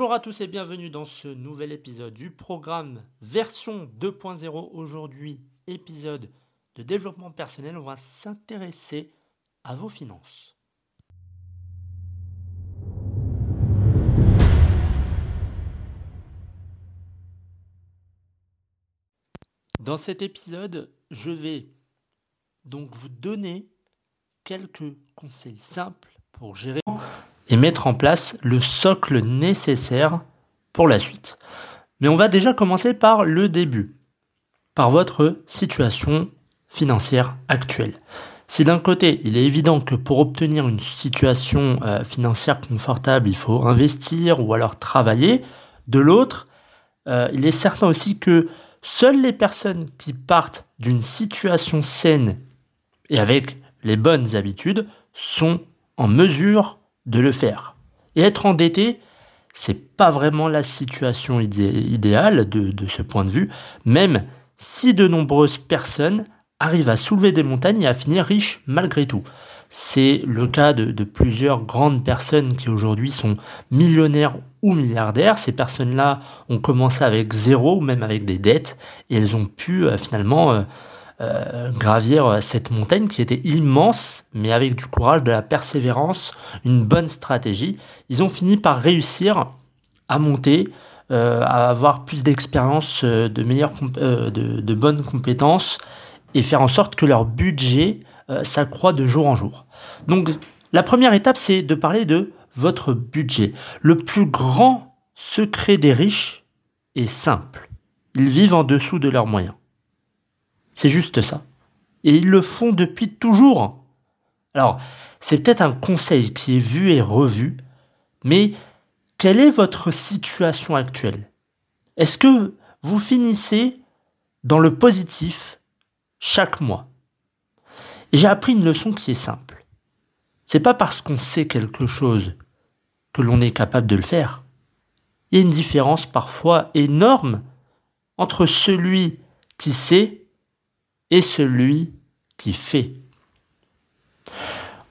Bonjour à tous et bienvenue dans ce nouvel épisode du programme version 2.0. Aujourd'hui, épisode de développement personnel, on va s'intéresser à vos finances. Dans cet épisode, je vais donc vous donner quelques conseils simples pour gérer et mettre en place le socle nécessaire pour la suite. Mais on va déjà commencer par le début, par votre situation financière actuelle. Si d'un côté, il est évident que pour obtenir une situation euh, financière confortable, il faut investir ou alors travailler, de l'autre, euh, il est certain aussi que seules les personnes qui partent d'une situation saine et avec les bonnes habitudes sont en mesure de le faire. Et être endetté, c'est pas vraiment la situation idéale de, ce point de vue, même si de nombreuses personnes arrivent à soulever des montagnes et à finir riches malgré tout. C'est le cas de, de, plusieurs grandes personnes qui aujourd'hui sont millionnaires ou milliardaires. Ces personnes-là ont commencé avec zéro ou même avec des dettes et elles ont pu euh, finalement euh, euh, gravir cette montagne qui était immense, mais avec du courage, de la persévérance, une bonne stratégie. Ils ont fini par réussir à monter, euh, à avoir plus d'expérience, euh, de meilleures, de, bonnes compétences et faire en sorte que leur budget s'accroît de jour en jour. Donc, la première étape, c'est de parler de votre budget. Le plus grand secret des riches est simple. Ils vivent en dessous de leurs moyens. C'est juste ça. Et ils le font depuis toujours. Alors, c'est peut-être un conseil qui est vu et revu, mais quelle est votre situation actuelle? Est-ce que vous finissez dans le positif chaque mois? J'ai appris une leçon qui est simple. C'est pas parce qu'on sait quelque chose que l'on est capable de le faire. Il y a une différence parfois énorme entre celui qui sait et celui qui fait.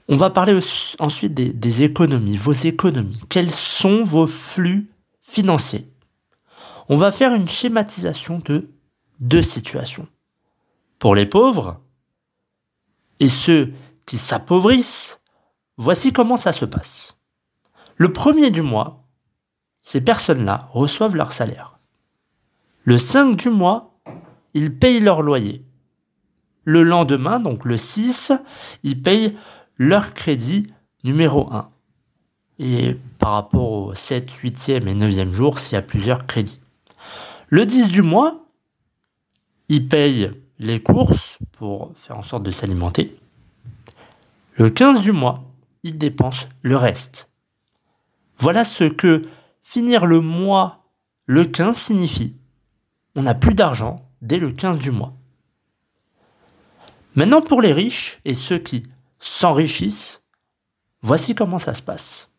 On va parler ensuite des, économies, vos économies. Quels sont vos flux financiers? On va faire une schématisation de deux situations. Pour les pauvres et ceux qui s'appauvrissent, voici comment ça se passe. Le premier du mois, ces personnes-là reçoivent leur salaire. Le 5 du mois, ils payent leur loyer. Le lendemain, donc le 6, ils payent leur crédit numéro 1. Et par rapport au 7, 8e et 9e jour, s'il y a plusieurs crédits. Le 10 du mois, ils payent les courses pour faire en sorte de s'alimenter. Le 15 du mois, ils dépensent le reste. Voilà ce que finir le mois le 15 signifie. On n'a plus d'argent dès le 15 du mois. Maintenant, pour les riches et ceux qui s'enrichissent, voici comment ça se passe.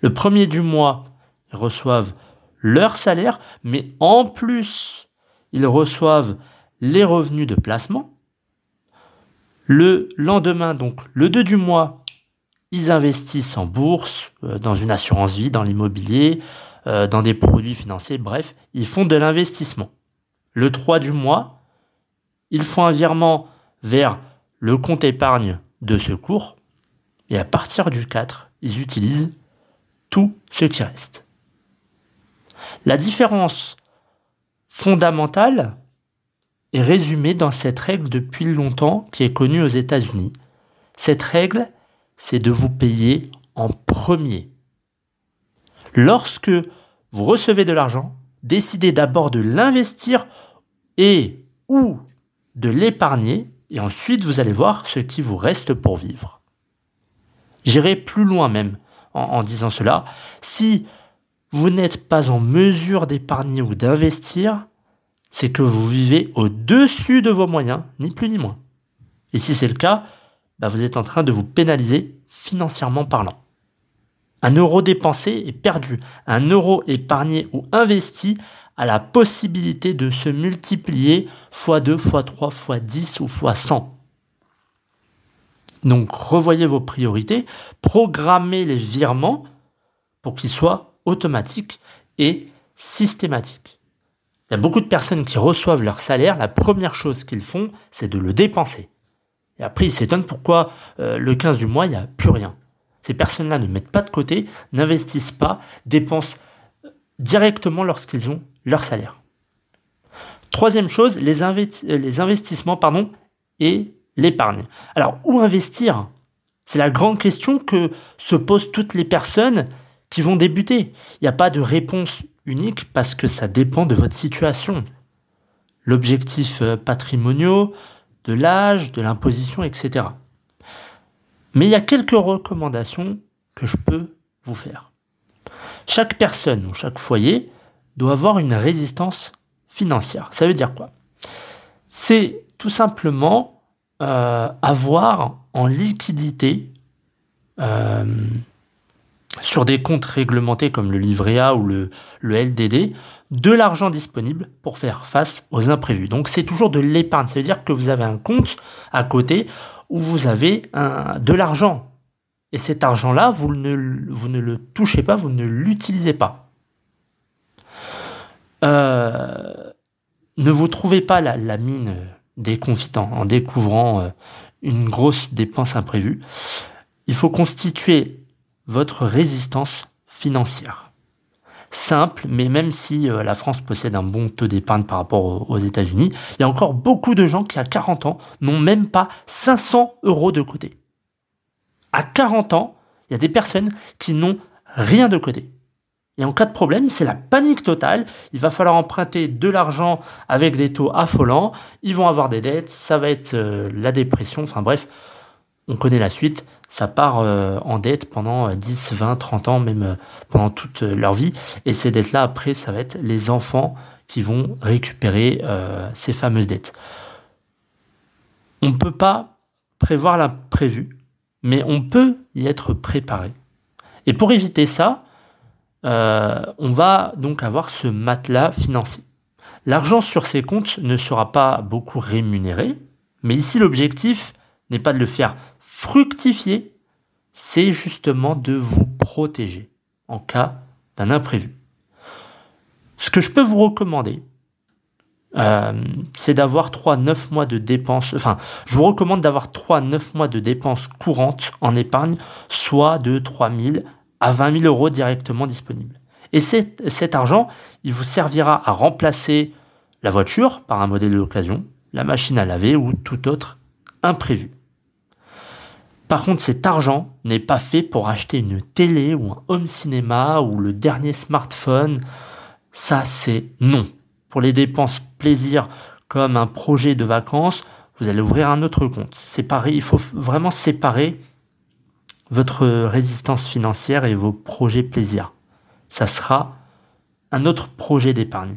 Le premier du mois, ils reçoivent leur salaire, mais en plus, ils reçoivent les revenus de placement. Le lendemain, donc le 2 du mois, ils investissent en bourse, euh, dans une assurance vie, dans l'immobilier, euh, dans des produits financiers, bref, ils font de l'investissement. Le 3 du mois, ils font un virement vers le compte épargne de secours. Et à partir du 4, ils utilisent tout ce qui reste. La différence fondamentale est résumée dans cette règle depuis longtemps qui est connue aux États-Unis. Cette règle, c'est de vous payer en premier. Lorsque vous recevez de l'argent, décidez d'abord de l'investir et ou de l'épargner et ensuite vous allez voir ce qui vous reste pour vivre. J'irai plus loin même en, disant cela. Si vous n'êtes pas en mesure d'épargner ou d'investir, c'est que vous vivez au-dessus de vos moyens, ni plus ni moins. Et si c'est le cas, bah, vous êtes en train de vous pénaliser financièrement parlant. Un euro dépensé est perdu. Un euro épargné ou investi a la possibilité de se multiplier x2, x3, x10 ou x100. Donc revoyez vos priorités, programmez les virements pour qu'ils soient automatique et systématique. Il y a beaucoup de personnes qui reçoivent leur salaire, la première chose qu'ils font, c'est de le dépenser. Et après, ils s'étonnent pourquoi euh, le 15 du mois, il n'y a plus rien. Ces personnes-là ne mettent pas de côté, n'investissent pas, dépensent directement lorsqu'ils ont leur salaire. Troisième chose, les, les investissements pardon, et l'épargne. Alors, où investir? C'est la grande question que se posent toutes les personnes qui vont débuter. Il n'y a pas de réponse unique parce que ça dépend de votre situation. L'objectif euh, patrimoniaux, de l'âge, de l'imposition, etc. Mais il y a quelques recommandations que je peux vous faire. Chaque personne ou chaque foyer doit avoir une résistance financière. Ça veut dire quoi? C'est tout simplement euh, avoir en liquidité euh, sur des comptes réglementés comme le livret A ou le, LDD de l'argent disponible pour faire face aux imprévus. Donc c'est toujours de l'épargne, ça veut dire que vous avez un compte à côté où vous avez de l'argent. Et cet argent-là, vous ne, le touchez pas, vous ne l'utilisez pas. Euh, ne vous trouvez pas la, la mine des confitants en découvrant euh, une grosse dépense imprévue. Il faut constituer votre résistance financière. Simple, mais même si euh, la France possède un bon taux d'épargne par rapport aux États-Unis, il y a encore beaucoup de gens qui à 40 ans n'ont même pas 500 euros de côté. À 40 ans, il y a des personnes qui n'ont rien de côté. Et en cas de problème, c'est la panique totale. Il va falloir emprunter de l'argent avec des taux affolants. Ils vont avoir des dettes. Ça va être euh, la dépression. Enfin bref, on connaît la suite. Ça part euh, en dette pendant 10, 20, 30 ans, même euh, pendant toute leur vie. Et ces dettes-là, après, ça va être les enfants qui vont récupérer ces fameuses dettes. On ne peut pas prévoir l'imprévu, mais on peut y être préparé. Et pour éviter ça, euh, on va donc avoir ce matelas financier. L'argent sur ces comptes ne sera pas beaucoup rémunéré, mais ici l'objectif n'est pas de le faire fructifier, c'est justement de vous protéger en cas d'un imprévu. Ce que je peux vous recommander, euh, c'est d'avoir 3-9 mois de dépenses, enfin, je vous recommande d'avoir 3-9 mois de dépenses courantes en épargne, soit de 3000 à 20 000 euros directement disponibles. Et cet argent, il vous servira à remplacer la voiture par un modèle d'occasion, la machine à laver ou tout autre imprévu. Par contre, cet argent n'est pas fait pour acheter une télé ou un home cinéma ou le dernier smartphone. Ça, c'est non. Pour les dépenses plaisir comme un projet de vacances, vous allez ouvrir un autre compte. Séparer, il faut vraiment séparer votre résistance financière et vos projets plaisirs. Ça sera un autre projet d'épargne.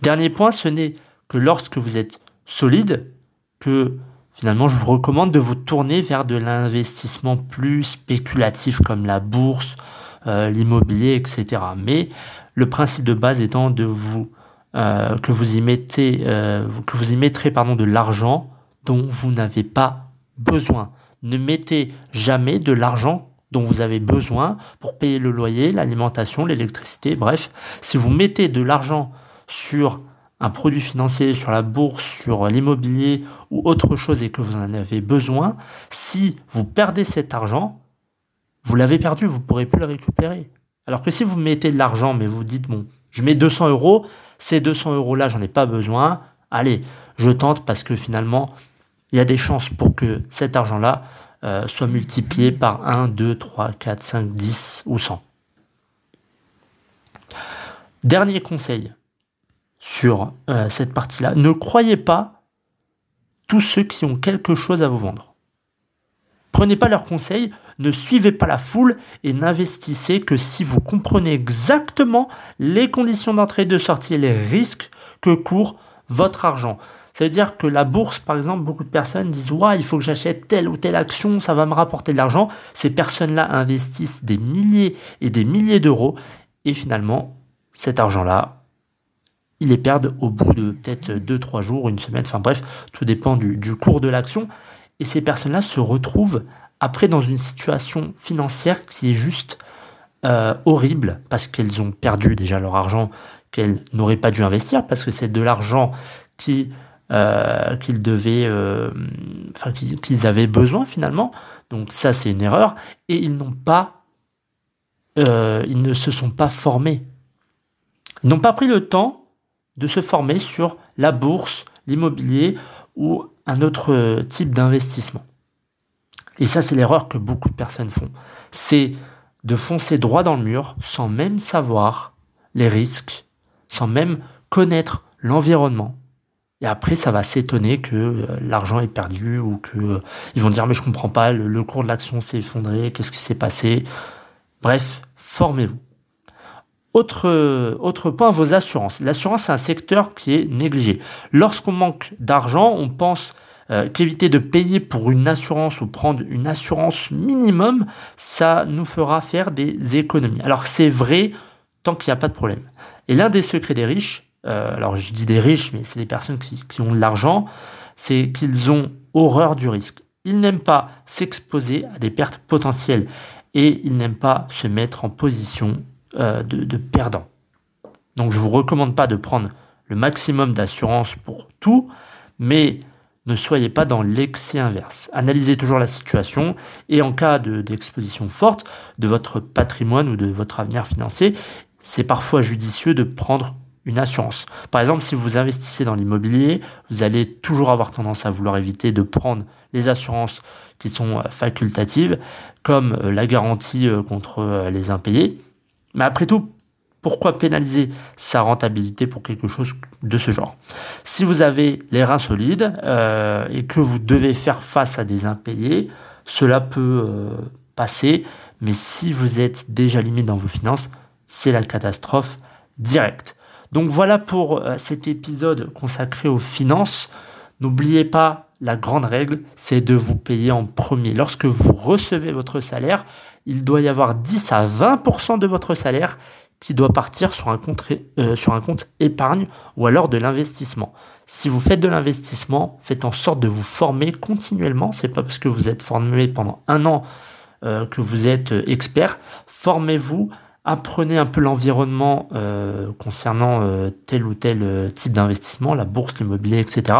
Dernier point, ce n'est que lorsque vous êtes solide que finalement je vous recommande de vous tourner vers de l'investissement plus spéculatif comme la bourse, euh, l'immobilier, etc. Mais le principe de base étant de vous euh, que vous y mettez euh, que vous y mettrez pardon de l'argent dont vous n'avez pas besoin. Ne mettez jamais de l'argent dont vous avez besoin pour payer le loyer, l'alimentation, l'électricité, bref. Si vous mettez de l'argent sur un produit financier, sur la bourse, sur l'immobilier ou autre chose et que vous en avez besoin, si vous perdez cet argent, vous l'avez perdu, vous ne pourrez plus le récupérer. Alors que si vous mettez de l'argent, mais vous dites, bon, je mets 200 euros, ces 200 euros-là, j'en ai pas besoin, allez, je tente parce que finalement, il y a des chances pour que cet argent-là euh, soit multiplié par 1, 2, 3, 4, 5, 10 ou 100. Dernier conseil sur euh, cette partie-là, ne croyez pas tous ceux qui ont quelque chose à vous vendre. Prenez pas leurs conseils, ne suivez pas la foule et n'investissez que si vous comprenez exactement les conditions d'entrée et de sortie et les risques que court votre argent. Ça veut dire que la bourse, par exemple, beaucoup de personnes disent ouais, il faut que j'achète telle ou telle action, ça va me rapporter de l'argent. Ces personnes-là investissent des milliers et des milliers d'euros et finalement, cet argent-là, ils les perdent au bout de peut-être 2-3 jours, une semaine, enfin bref, tout dépend du cours de l'action. Et ces personnes-là se retrouvent après dans une situation financière qui est juste euh, horrible parce qu'elles ont perdu déjà leur argent qu'elles n'auraient pas dû investir parce que c'est de l'argent qui euh, qu'ils devaient, euh, qu'ils avaient besoin finalement. Donc ça c'est une erreur et ils n'ont pas, ils ne se sont pas formés. Ils n'ont pas pris le temps de se former sur la bourse, l'immobilier ou un autre type d'investissement. Et ça, c'est l'erreur que beaucoup de personnes font. C'est de foncer droit dans le mur sans même savoir les risques, sans même connaître l'environnement. Et après, ça va s'étonner que euh, l'argent est perdu ou que euh, ils vont dire mais je comprends pas, le cours de l'action s'est effondré, qu'est-ce qui s'est passé? Bref, formez-vous. Autre, point, vos assurances. L'assurance, c'est un secteur qui est négligé. Lorsqu'on manque d'argent, on pense euh, qu'éviter de payer pour une assurance ou prendre une assurance minimum, ça nous fera faire des économies. Alors c'est vrai tant qu'il n'y a pas de problème. Et l'un des secrets des riches, euh, alors je dis des riches, mais c'est des personnes qui, qui ont de l'argent, c'est qu'ils ont horreur du risque. Ils n'aiment pas s'exposer à des pertes potentielles et ils n'aiment pas se mettre en position euh, de, perdants. Donc je ne vous recommande pas de prendre le maximum d'assurance pour tout, mais ne soyez pas dans l'excès inverse. Analysez toujours la situation et en cas d'exposition forte de votre patrimoine ou de votre avenir financier, c'est parfois judicieux de prendre une assurance. Par exemple, si vous investissez dans l'immobilier, vous allez toujours avoir tendance à vouloir éviter de prendre les assurances qui sont facultatives, comme euh, la garantie euh, contre les impayés. Mais après tout, pourquoi pénaliser sa rentabilité pour quelque chose de ce genre? Si vous avez les reins solides euh, et que vous devez faire face à des impayés, cela peut euh, passer, mais si vous êtes déjà limite dans vos finances, c'est la catastrophe directe. Donc voilà pour euh, cet épisode consacré aux finances. N'oubliez pas la grande règle, c'est de vous payer en premier. Lorsque vous recevez votre salaire, il doit y avoir 10 à 20% de votre salaire qui doit partir sur un compte, euh, sur un compte épargne ou alors de l'investissement. Si vous faites de l'investissement, faites en sorte de vous former continuellement. C'est pas parce que vous êtes formé pendant un an euh, que vous êtes euh, expert. Formez-vous, apprenez un peu l'environnement concernant tel ou tel type d'investissement, la bourse, l'immobilier, etc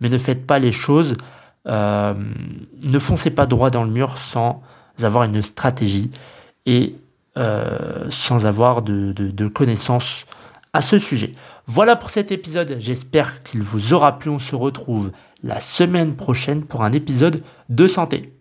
mais ne faites pas les choses, ne foncez pas droit dans le mur sans avoir une stratégie et euh, sans avoir de, de connaissances à ce sujet. Voilà pour cet épisode, j'espère qu'il vous aura plu, on se retrouve la semaine prochaine pour un épisode de santé.